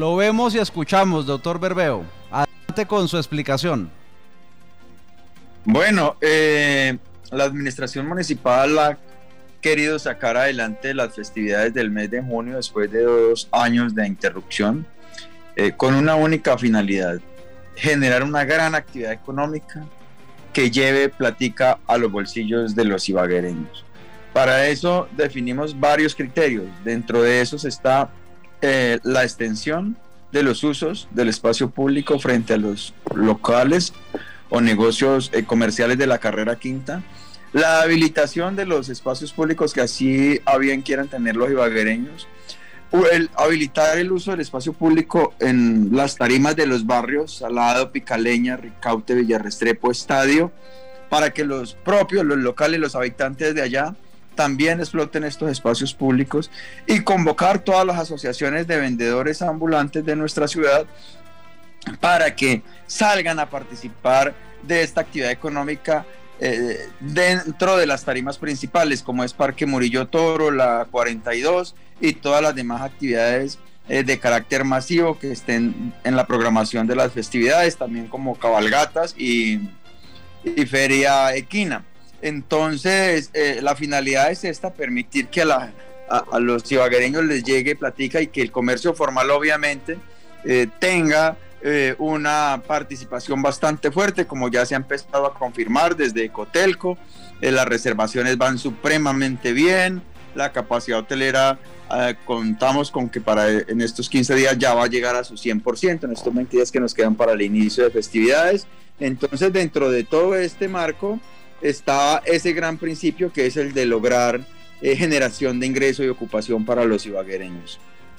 Lo vemos y escuchamos, doctor Berbeo. Adelante con su explicación. Bueno, eh, la administración municipal ha querido sacar adelante las festividades del mes de junio después de dos años de interrupción eh, con una única finalidad, generar una gran actividad económica que lleve platica a los bolsillos de los ibaguereños. Para eso definimos varios criterios. Dentro de esos está eh, la extensión de los usos del espacio público frente a los locales o negocios eh, comerciales de la carrera quinta, la habilitación de los espacios públicos que así a bien quieran tener los ibaguereños, el habilitar el uso del espacio público en las tarimas de los barrios Salado, Picaleña, Ricaute, Villarrestrepo, Estadio, para que los propios, los locales, los habitantes de allá también exploten estos espacios públicos y convocar todas las asociaciones de vendedores ambulantes de nuestra ciudad para que salgan a participar de esta actividad económica eh, dentro de las tarimas principales, como es Parque Murillo Toro, la 42 y todas las demás actividades eh, de carácter masivo que estén en la programación de las festividades, también como cabalgatas y, feria equina. Entonces, eh, la finalidad es esta, permitir que a, los ibaguereños les llegue platica y que el comercio formal obviamente tenga eh, una participación bastante fuerte, como ya se ha empezado a confirmar desde Cotelco. Eh, las reservaciones van supremamente bien, la capacidad hotelera eh, contamos con que para en estos 15 días ya va a llegar a su 100%, en estos 20 días que nos quedan para el inicio de festividades. Entonces, dentro de todo este marco está ese gran principio que es el de lograr generación de ingreso y ocupación para los ibaguereños.